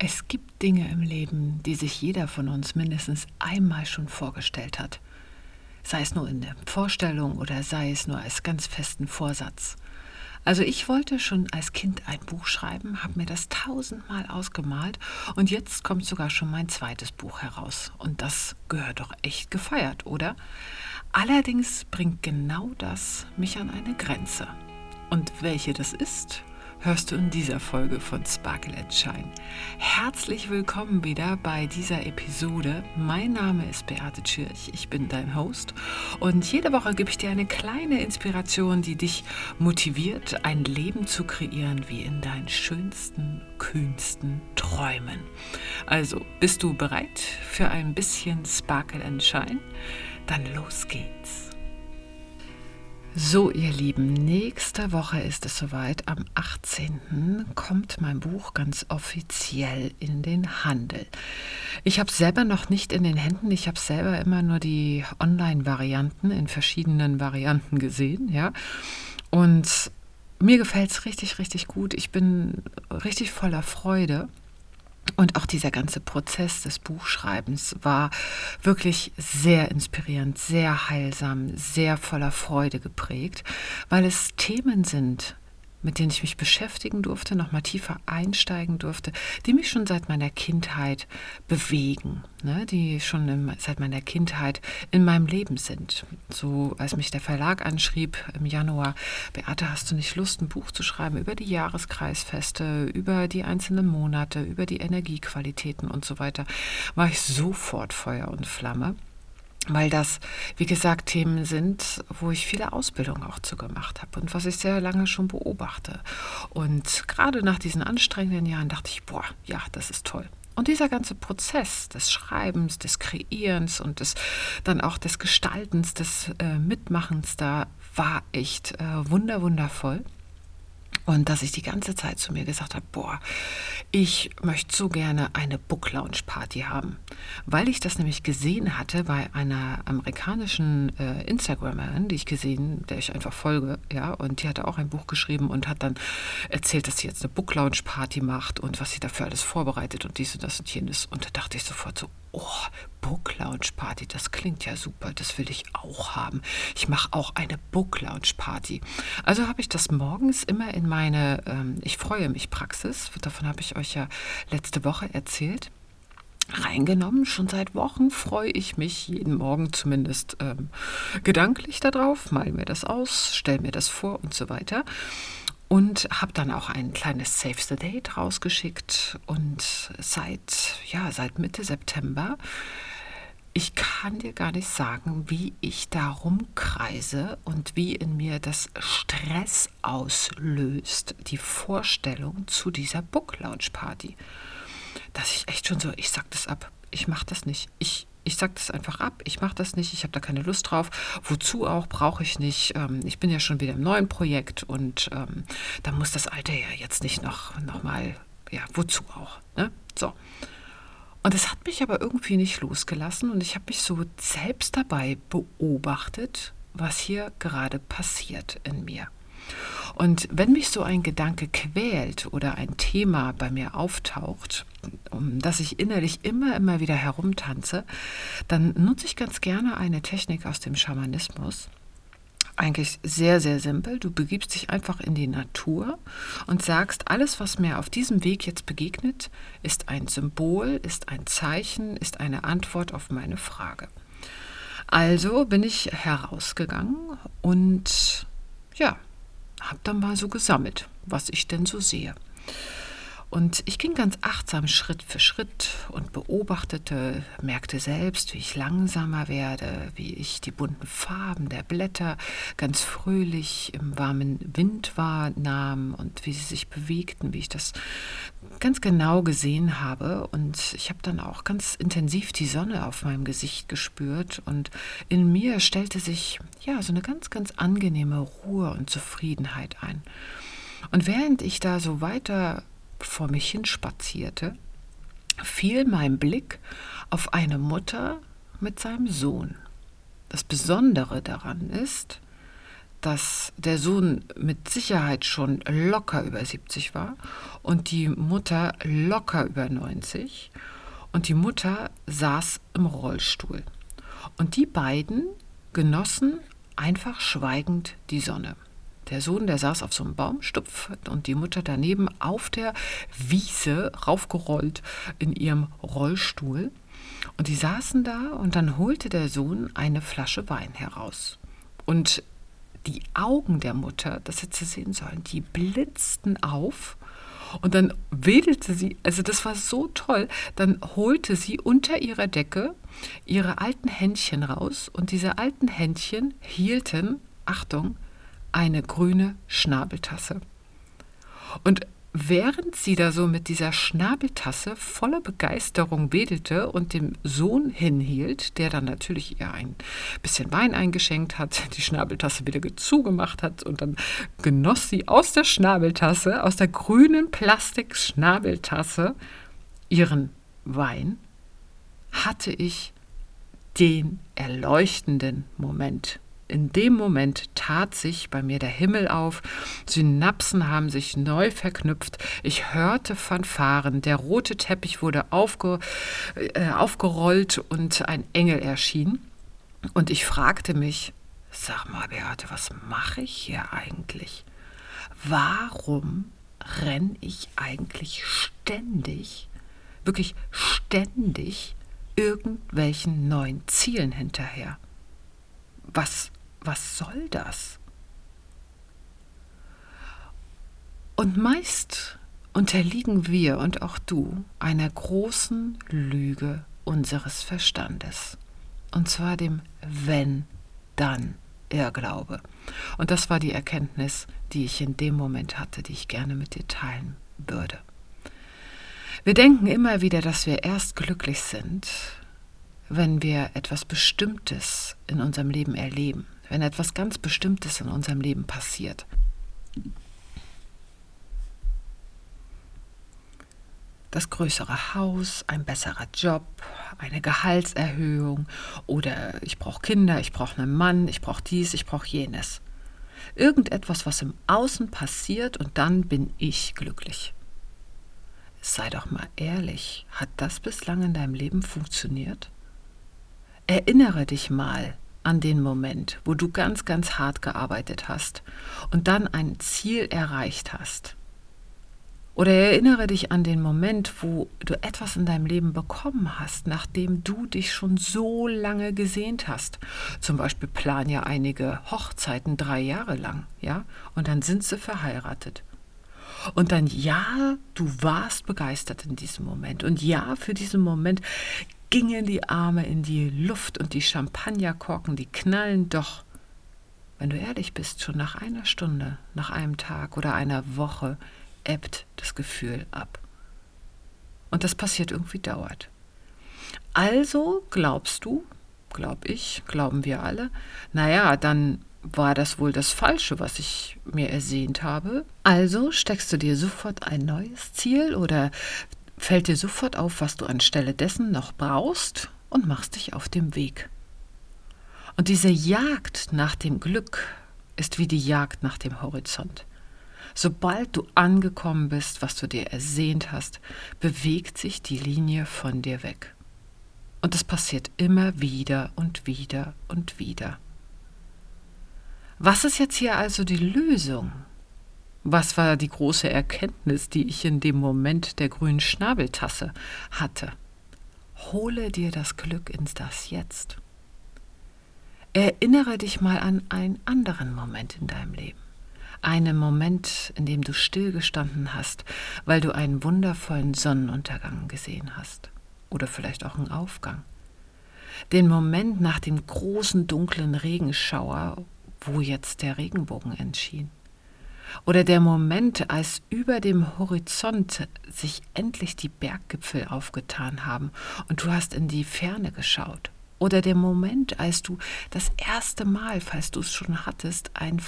Es gibt Dinge im Leben, die sich jeder von uns mindestens einmal schon vorgestellt hat. Sei es nur in der Vorstellung oder sei es nur als ganz festen Vorsatz. Also ich wollte schon als Kind ein Buch schreiben, habe mir das tausendmal ausgemalt und jetzt kommt sogar schon mein zweites Buch heraus. Und das gehört doch echt gefeiert, oder? Allerdings bringt genau das mich an eine Grenze. Und welche das ist, hörst du in dieser Folge von Sparkle and Shine. Herzlich willkommen wieder bei dieser Episode. Mein Name ist Beate Tschirch, ich bin dein Host und jede Woche gebe ich dir eine kleine Inspiration, die dich motiviert, ein Leben zu kreieren wie in deinen schönsten, kühnsten Träumen. Also, bist du bereit für ein bisschen Sparkle and Shine? Dann los geht's. So, ihr Lieben, nächste Woche ist es soweit. Am 18. kommt mein Buch ganz offiziell in den Handel. Ich habe es selber noch nicht in den Händen. Ich habe selber immer nur die Online-Varianten in verschiedenen Varianten gesehen, ja. Und mir gefällt es richtig, richtig gut. Ich bin richtig voller Freude. Und auch dieser ganze Prozess des Buchschreibens war wirklich sehr inspirierend, sehr heilsam, sehr voller Freude geprägt, weil es Themen sind, mit denen ich mich beschäftigen durfte, noch mal tiefer einsteigen durfte, die mich schon seit meiner Kindheit bewegen, ne, die schon im, seit meiner Kindheit in meinem Leben sind. So als mich der Verlag anschrieb im Januar, Beate, hast du nicht Lust, ein Buch zu schreiben über die Jahreskreisfeste, über die einzelnen Monate, über die Energiequalitäten und so weiter, war ich sofort Feuer und Flamme weil das, wie gesagt, Themen sind, wo ich viele Ausbildungen auch zu gemacht habe und was ich sehr lange schon beobachte. Und gerade nach diesen anstrengenden Jahren dachte ich, boah, ja, das ist toll. Und dieser ganze Prozess des Schreibens, des Kreierens und des, dann auch des Gestaltens, des äh, Mitmachens da war echt äh, wunder, wundervoll. Und dass ich die ganze Zeit zu mir gesagt habe, boah, ich möchte so gerne eine Book Lounge Party haben. Weil ich das nämlich gesehen hatte bei einer amerikanischen äh, Instagramerin, die ich gesehen, der ich einfach folge, ja, und die hatte auch ein Buch geschrieben und hat dann erzählt, dass sie jetzt eine Book Lounge Party macht und was sie dafür alles vorbereitet und dies und das und jenes. Und da dachte ich sofort so, oh, Book Lounge Party, das klingt ja super, das will ich auch haben. Ich mache auch eine Book Lounge Party. Also habe ich das morgens immer in meine ähm, Ich freue mich Praxis, davon habe ich euch ja letzte Woche erzählt reingenommen. Schon seit Wochen freue ich mich jeden Morgen zumindest ähm, gedanklich darauf, mal mir das aus, stelle mir das vor und so weiter und habe dann auch ein kleines Save the Date rausgeschickt und seit ja seit Mitte September ich kann dir gar nicht sagen, wie ich darum kreise und wie in mir das Stress auslöst, die Vorstellung zu dieser Book Lounge Party. Dass ich echt schon so, ich sag das ab, ich mach das nicht. Ich ich sage das einfach ab, ich mache das nicht, ich habe da keine Lust drauf. Wozu auch, brauche ich nicht. Ähm, ich bin ja schon wieder im neuen Projekt und ähm, da muss das Alte ja jetzt nicht noch, noch mal, ja, wozu auch. Ne? So. Und es hat mich aber irgendwie nicht losgelassen und ich habe mich so selbst dabei beobachtet, was hier gerade passiert in mir. Und wenn mich so ein Gedanke quält oder ein Thema bei mir auftaucht, um das ich innerlich immer, immer wieder herumtanze, dann nutze ich ganz gerne eine Technik aus dem Schamanismus. Eigentlich sehr, sehr simpel. Du begibst dich einfach in die Natur und sagst, alles, was mir auf diesem Weg jetzt begegnet, ist ein Symbol, ist ein Zeichen, ist eine Antwort auf meine Frage. Also bin ich herausgegangen und ja, habe dann mal so gesammelt, was ich denn so sehe. Und ich ging ganz achtsam Schritt für Schritt und beobachtete, merkte selbst, wie ich langsamer werde, wie ich die bunten Farben der Blätter ganz fröhlich im warmen Wind wahrnahm und wie sie sich bewegten, wie ich das ganz genau gesehen habe. Und ich habe dann auch ganz intensiv die Sonne auf meinem Gesicht gespürt und in mir stellte sich ja so eine ganz, ganz angenehme Ruhe und Zufriedenheit ein. Und während ich da so weiter vor mich hin spazierte, fiel mein Blick auf eine Mutter mit seinem Sohn. Das Besondere daran ist, dass der Sohn mit Sicherheit schon locker über 70 war und die Mutter locker über 90 und die Mutter saß im Rollstuhl. Und die beiden genossen einfach schweigend die Sonne. Der Sohn, der saß auf so einem Baumstupf und die Mutter daneben auf der Wiese raufgerollt in ihrem Rollstuhl. Und die saßen da und dann holte der Sohn eine Flasche Wein heraus. Und die Augen der Mutter, das hätte sie sehen sollen, die blitzten auf. Und dann wedelte sie, also das war so toll, dann holte sie unter ihrer Decke ihre alten Händchen raus und diese alten Händchen hielten, Achtung, eine grüne Schnabeltasse. Und während sie da so mit dieser Schnabeltasse voller Begeisterung wedelte und dem Sohn hinhielt, der dann natürlich ihr ein bisschen Wein eingeschenkt hat, die Schnabeltasse wieder zugemacht hat und dann genoss sie aus der Schnabeltasse, aus der grünen Plastik-Schnabeltasse ihren Wein, hatte ich den erleuchtenden Moment in dem Moment tat sich bei mir der Himmel auf, Synapsen haben sich neu verknüpft, ich hörte Fanfaren, der rote Teppich wurde aufge, äh, aufgerollt und ein Engel erschien. Und ich fragte mich, sag mal Beate, was mache ich hier eigentlich? Warum renne ich eigentlich ständig, wirklich ständig irgendwelchen neuen Zielen hinterher? Was was soll das? Und meist unterliegen wir und auch du einer großen Lüge unseres Verstandes. Und zwar dem Wenn-Dann. Irrglaube. Und das war die Erkenntnis, die ich in dem Moment hatte, die ich gerne mit dir teilen würde. Wir denken immer wieder, dass wir erst glücklich sind, wenn wir etwas Bestimmtes in unserem Leben erleben wenn etwas ganz Bestimmtes in unserem Leben passiert. Das größere Haus, ein besserer Job, eine Gehaltserhöhung oder ich brauche Kinder, ich brauche einen Mann, ich brauche dies, ich brauche jenes. Irgendetwas, was im Außen passiert und dann bin ich glücklich. Sei doch mal ehrlich, hat das bislang in deinem Leben funktioniert? Erinnere dich mal an den Moment, wo du ganz, ganz hart gearbeitet hast und dann ein Ziel erreicht hast. Oder erinnere dich an den Moment, wo du etwas in deinem Leben bekommen hast, nachdem du dich schon so lange gesehnt hast. Zum Beispiel planen ja einige Hochzeiten drei Jahre lang, ja, und dann sind sie verheiratet. Und dann ja, du warst begeistert in diesem Moment. Und ja, für diesen Moment gingen die Arme in die Luft und die Champagnerkorken, die knallen doch. Wenn du ehrlich bist, schon nach einer Stunde, nach einem Tag oder einer Woche ebbt das Gefühl ab. Und das passiert irgendwie dauert. Also glaubst du, glaub ich, glauben wir alle, naja, dann war das wohl das Falsche, was ich mir ersehnt habe. Also steckst du dir sofort ein neues Ziel oder fällt dir sofort auf, was du anstelle dessen noch brauchst und machst dich auf dem Weg. Und diese Jagd nach dem Glück ist wie die Jagd nach dem Horizont. Sobald du angekommen bist, was du dir ersehnt hast, bewegt sich die Linie von dir weg. Und es passiert immer wieder und wieder und wieder. Was ist jetzt hier also die Lösung? Was war die große Erkenntnis, die ich in dem Moment der grünen Schnabeltasse hatte? Hole dir das Glück ins Das Jetzt. Erinnere dich mal an einen anderen Moment in deinem Leben. Einen Moment, in dem du stillgestanden hast, weil du einen wundervollen Sonnenuntergang gesehen hast. Oder vielleicht auch einen Aufgang. Den Moment nach dem großen dunklen Regenschauer, wo jetzt der Regenbogen entschien. Oder der Moment, als über dem Horizont sich endlich die Berggipfel aufgetan haben und du hast in die Ferne geschaut. Oder der Moment, als du das erste Mal, falls du es schon hattest, ein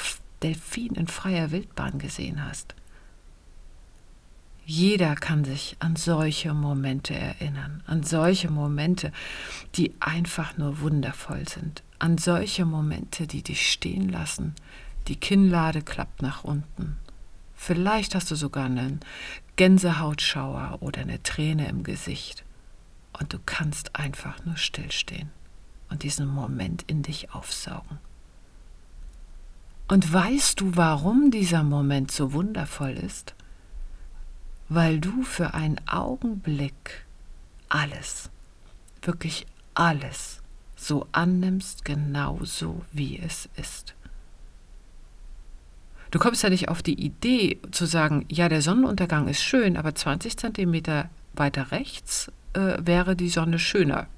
Delfin in freier Wildbahn gesehen hast. Jeder kann sich an solche Momente erinnern, an solche Momente, die einfach nur wundervoll sind, an solche Momente, die dich stehen lassen, Die Kinnlade klappt nach unten. Vielleicht hast du sogar einen Gänsehautschauer oder eine Träne im Gesicht. Und du kannst einfach nur stillstehen und diesen Moment in dich aufsaugen. Und weißt du, warum dieser Moment so wundervoll ist? Weil du für einen Augenblick alles, wirklich alles so annimmst, genauso wie es ist. Du kommst ja nicht auf die Idee zu sagen, ja, der Sonnenuntergang ist schön, aber 20 Zentimeter weiter rechts äh, wäre die Sonne schöner.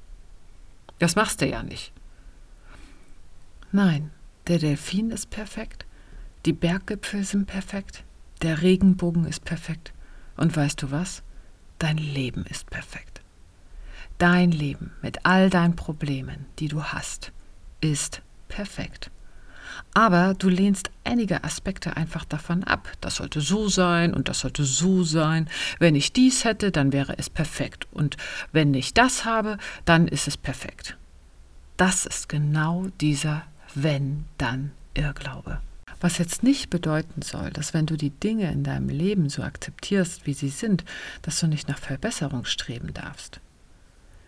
Das machst du ja nicht. Nein, der Delfin ist perfekt, die Berggipfel sind perfekt, der Regenbogen ist perfekt. Und weißt du was? Dein Leben ist perfekt. Dein Leben mit all deinen Problemen, die du hast, ist perfekt. Aber du lehnst einige Aspekte einfach davon ab. Das sollte so sein und das sollte so sein. Wenn ich dies hätte, dann wäre es perfekt. Und wenn ich das habe, dann ist es perfekt. Das ist genau dieser wenn, dann Irrglaube. Was jetzt nicht bedeuten soll, dass wenn du die Dinge in deinem Leben so akzeptierst, wie sie sind, dass du nicht nach Verbesserung streben darfst.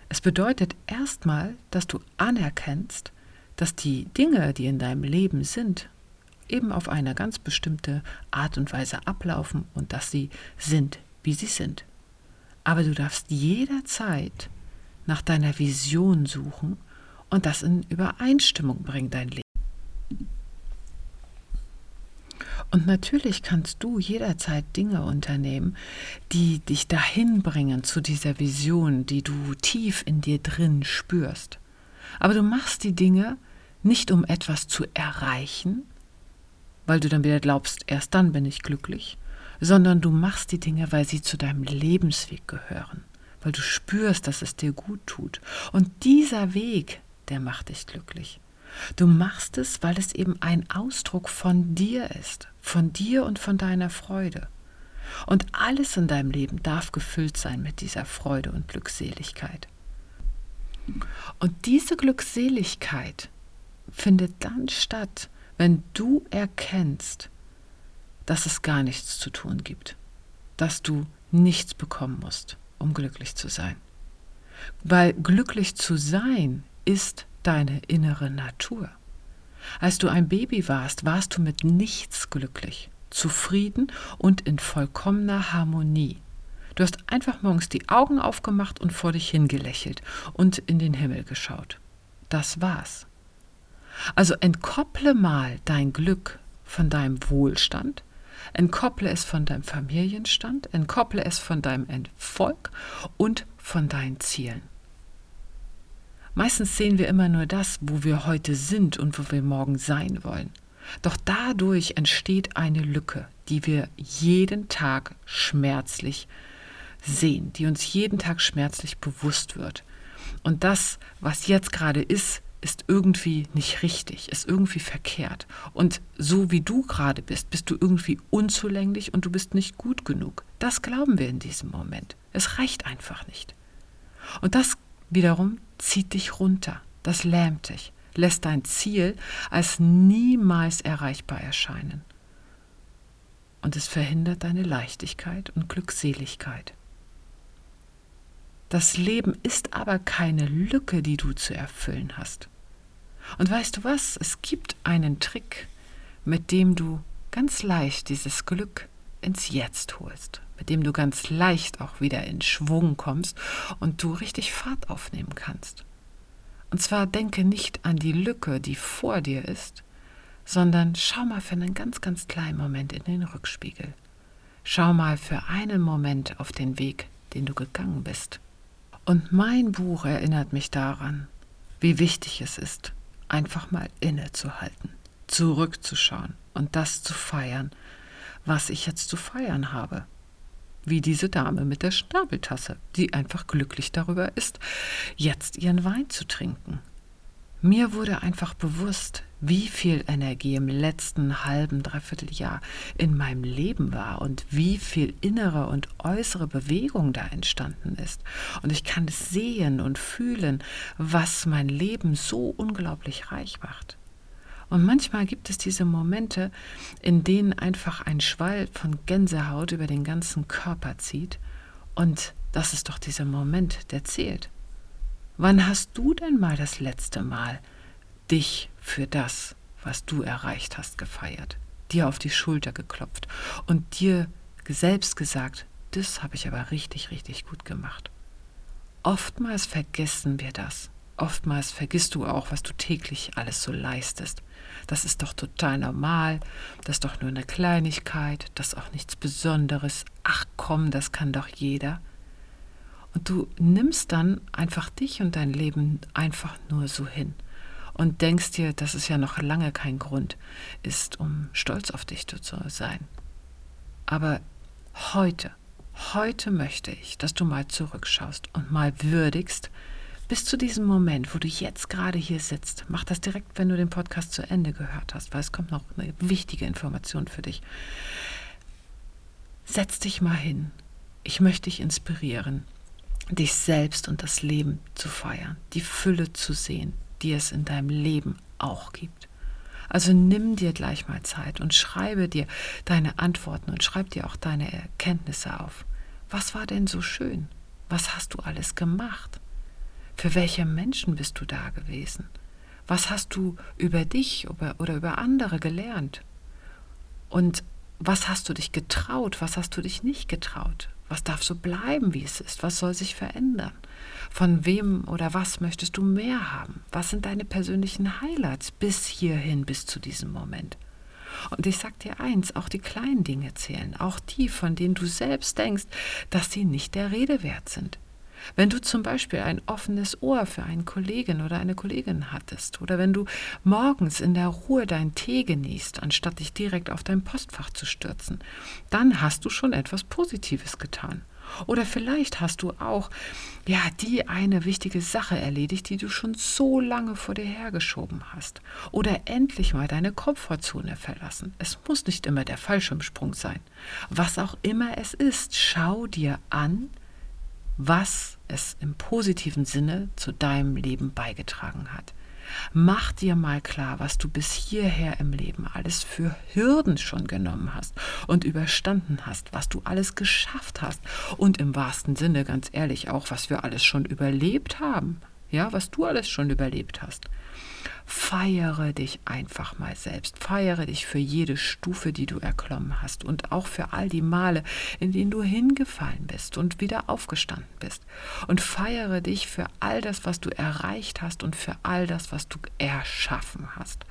Es bedeutet erstmal, dass du anerkennst, dass die Dinge, die in deinem Leben sind, eben auf eine ganz bestimmte Art und Weise ablaufen und dass sie sind, wie sie sind. Aber du darfst jederzeit nach deiner Vision suchen und das in Übereinstimmung bringen, dein Leben. Und natürlich kannst du jederzeit Dinge unternehmen, die dich dahin bringen zu dieser Vision, die du tief in dir drin spürst. Aber du machst die Dinge nicht um etwas zu erreichen, weil du dann wieder glaubst, erst dann bin ich glücklich, sondern du machst die Dinge, weil sie zu deinem Lebensweg gehören, weil du spürst, dass es dir gut tut. Und dieser Weg, der macht dich glücklich. Du machst es, weil es eben ein Ausdruck von dir ist, von dir und von deiner Freude. Und alles in deinem Leben darf gefüllt sein mit dieser Freude und Glückseligkeit. Und diese Glückseligkeit findet dann statt, wenn du erkennst, dass es gar nichts zu tun gibt, dass du nichts bekommen musst, um glücklich zu sein. Weil glücklich zu sein ist deine innere Natur. Als du ein Baby warst, warst du mit nichts glücklich, zufrieden und in vollkommener Harmonie. Du hast einfach morgens die Augen aufgemacht und vor dich hingelächelt und in den Himmel geschaut. Das war's. Also entkopple mal dein Glück von deinem Wohlstand, entkopple es von deinem Familienstand, entkopple es von deinem Erfolg und von deinen Zielen. Meistens sehen wir immer nur das, wo wir heute sind und wo wir morgen sein wollen. Doch dadurch entsteht eine Lücke, die wir jeden Tag schmerzlich sehen, die uns jeden Tag schmerzlich bewusst wird. Und das, was jetzt gerade ist, ist irgendwie nicht richtig, ist irgendwie verkehrt. Und so wie du gerade bist, bist du irgendwie unzulänglich und du bist nicht gut genug. Das glauben wir in diesem Moment. Es reicht einfach nicht. Und das wiederum zieht dich runter, das lähmt dich, lässt dein Ziel als niemals erreichbar erscheinen. Und es verhindert deine Leichtigkeit und Glückseligkeit. Das Leben ist aber keine Lücke, die du zu erfüllen hast. Und weißt du was? Es gibt einen Trick, mit dem du ganz leicht dieses Glück ins Jetzt holst, mit dem du ganz leicht auch wieder in Schwung kommst und du richtig Fahrt aufnehmen kannst. Und zwar denke nicht an die Lücke, die vor dir ist, sondern schau mal für einen ganz, ganz kleinen Moment in den Rückspiegel. Schau mal für einen Moment auf den Weg, den du gegangen bist. Und mein Buch erinnert mich daran, wie wichtig es ist, einfach mal innezuhalten, zurückzuschauen und das zu feiern, was ich jetzt zu feiern habe. Wie diese Dame mit der Schnabeltasse, die einfach glücklich darüber ist, jetzt ihren Wein zu trinken. Mir wurde einfach bewusst, wie viel Energie im letzten halben, dreiviertel Jahr in meinem Leben war und wie viel innere und äußere Bewegung da entstanden ist. Und ich kann sehen und fühlen, was mein Leben so unglaublich reich macht. Und manchmal gibt es diese Momente, in denen einfach ein Schwall von Gänsehaut über den ganzen Körper zieht. Und das ist doch dieser Moment, der zählt. Wann hast du denn mal das letzte Mal dich für das, was du erreicht hast, gefeiert? Dir auf die Schulter geklopft und dir selbst gesagt, das habe ich aber richtig, richtig gut gemacht. Oftmals vergessen wir das. Oftmals vergisst du auch, was du täglich alles so leistest. Das ist doch total normal, das ist doch nur eine Kleinigkeit, das ist auch nichts Besonderes. Ach komm, das kann doch jeder. Und du nimmst dann einfach dich und dein Leben einfach nur so hin und denkst dir, dass es ja noch lange kein Grund ist, um stolz auf dich zu sein. Aber heute, heute möchte ich, dass du mal zurückschaust und mal würdigst, bis zu diesem Moment, wo du jetzt gerade hier sitzt, mach das direkt, wenn du den Podcast zu Ende gehört hast, weil es kommt noch eine wichtige Information für dich. Setz dich mal hin. Ich möchte dich inspirieren, dich selbst und das Leben zu feiern, die Fülle zu sehen, die es in deinem Leben auch gibt. Also nimm dir gleich mal Zeit und schreibe dir deine Antworten und schreib dir auch deine Erkenntnisse auf. Was war denn so schön? Was hast du alles gemacht? Für welche Menschen bist du da gewesen? Was hast du über dich oder über andere gelernt? Und was hast du dich getraut? Was hast du dich nicht getraut? Was darf so bleiben, wie es ist? Was soll sich verändern? Von wem oder was möchtest du mehr haben? Was sind deine persönlichen Highlights bis hierhin, bis zu diesem Moment? Und ich sag dir eins, auch die kleinen Dinge zählen, auch die, von denen du selbst denkst, dass sie nicht der Rede wert sind. Wenn du zum Beispiel ein offenes Ohr für einen Kollegen oder eine Kollegin hattest, oder wenn du morgens in der Ruhe deinen Tee genießt, anstatt dich direkt auf dein Postfach zu stürzen, dann hast du schon etwas Positives getan. Oder vielleicht hast du auch, ja, die eine wichtige Sache erledigt, die du schon so lange vor dir hergeschoben hast. Oder endlich mal deine Komfortzone verlassen. Es muss nicht immer der Fallschirmsprung sein. Was auch immer es ist, schau dir an, was es im positiven Sinne zu deinem Leben beigetragen hat. Mach dir mal klar, was du bis hierher im Leben alles für Hürden schon genommen hast und überstanden hast, was du alles geschafft hast und im wahrsten Sinne, ganz ehrlich, auch was wir alles schon überlebt haben. Ja, was du alles schon überlebt hast. Feiere dich einfach mal selbst. Feiere dich für jede Stufe, die du erklommen hast und auch für all die Male, in denen du hingefallen bist und wieder aufgestanden bist. Und feiere dich für all das, was du erreicht hast und für all das, was du erschaffen hast.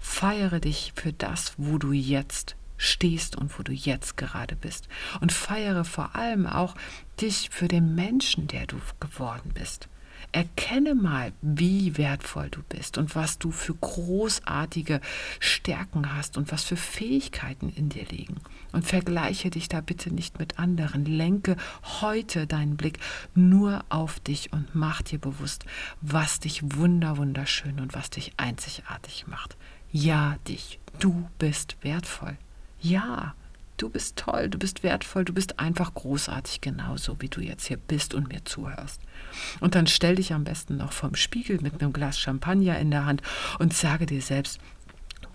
Feiere dich für das, wo du jetzt stehst und wo du jetzt gerade bist. Und feiere vor allem auch dich für den Menschen, der du geworden bist. Erkenne mal, wie wertvoll du bist und was du für großartige Stärken hast und was für Fähigkeiten in dir liegen. Und vergleiche dich da bitte nicht mit anderen. Lenke heute deinen Blick nur auf dich und mach dir bewusst, was dich wunder wunderschön und was dich einzigartig macht. Ja, dich. Du bist wertvoll. Ja, du bist toll, du bist wertvoll, du bist einfach großartig, genauso wie du jetzt hier bist und mir zuhörst. Und dann stell dich am besten noch vorm Spiegel mit einem Glas Champagner in der Hand und sage dir selbst,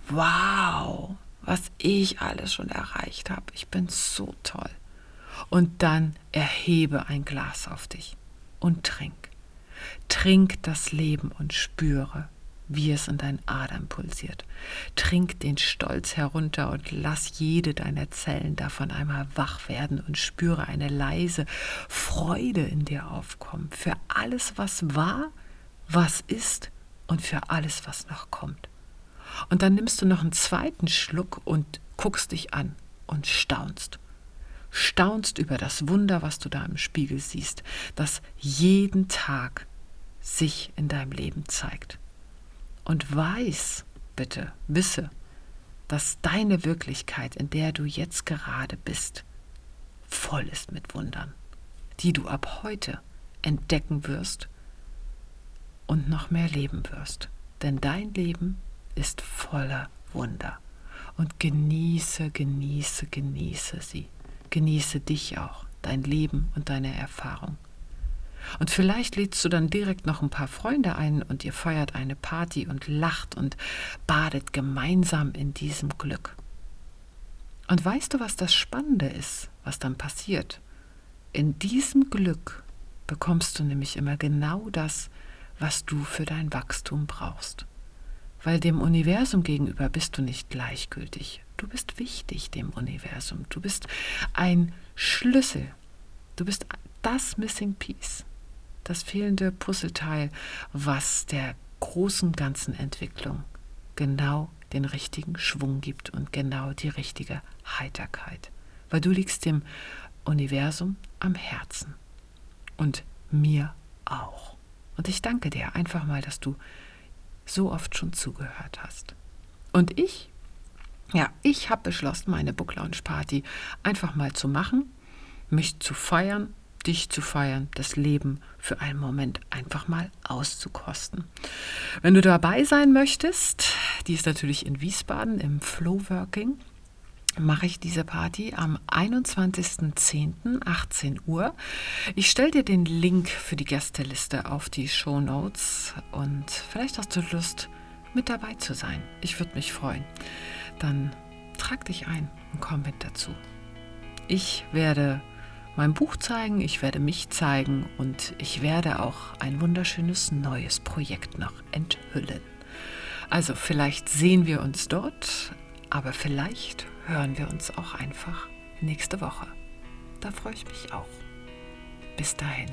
wow, was ich alles schon erreicht habe. Ich bin so toll. Und dann erhebe ein Glas auf dich und trink. Trink das Leben und spüre, wie es in deinen Adern pulsiert. Trink den Stolz herunter und lass jede deiner Zellen davon einmal wach werden und spüre eine leise Freude in dir aufkommen für alles, was war, was ist und für alles, was noch kommt. Und dann nimmst du noch einen zweiten Schluck und guckst dich an und staunst. Staunst über das Wunder, was du da im Spiegel siehst, das jeden Tag sich in deinem Leben zeigt und weiß, bitte, wisse, dass deine Wirklichkeit, in der du jetzt gerade bist, voll ist mit Wundern, die du ab heute entdecken wirst und noch mehr leben wirst. Denn dein Leben ist voller Wunder. Und genieße, genieße, genieße sie. Genieße dich auch, dein Leben und deine Erfahrung. Und vielleicht lädst du dann direkt noch ein paar Freunde ein und ihr feiert eine Party und lacht und badet gemeinsam in diesem Glück. Und weißt du, was das Spannende ist, was dann passiert? In diesem Glück bekommst du nämlich immer genau das, was du für dein Wachstum brauchst. Weil dem Universum gegenüber bist du nicht gleichgültig. Du bist wichtig dem Universum. Du bist ein Schlüssel. Du bist das Missing Piece, das fehlende Puzzleteil, was der großen ganzen Entwicklung genau den richtigen Schwung gibt und genau die richtige Heiterkeit. Weil du liegst dem Universum am Herzen und mir auch. Und ich danke dir einfach mal, dass du so oft schon zugehört hast. Und ich, ja, ich habe beschlossen, meine Book Lounge Party einfach mal zu machen, mich zu feiern, dich zu feiern, das Leben für einen Moment einfach mal auszukosten. Wenn du dabei sein möchtest, die ist natürlich in Wiesbaden im Flowworking mache ich diese Party am 21.10. 18 Uhr. Ich stelle dir den Link für die Gästeliste auf die Show Notes und vielleicht hast du Lust, mit dabei zu sein. Ich würde mich freuen. Dann trag dich ein und komm mit dazu. Ich werde mein Buch zeigen, ich werde mich zeigen und ich werde auch ein wunderschönes neues Projekt noch enthüllen. Also vielleicht sehen wir uns dort, aber vielleicht hören wir uns auch einfach nächste Woche. Da freue ich mich auch. Bis dahin.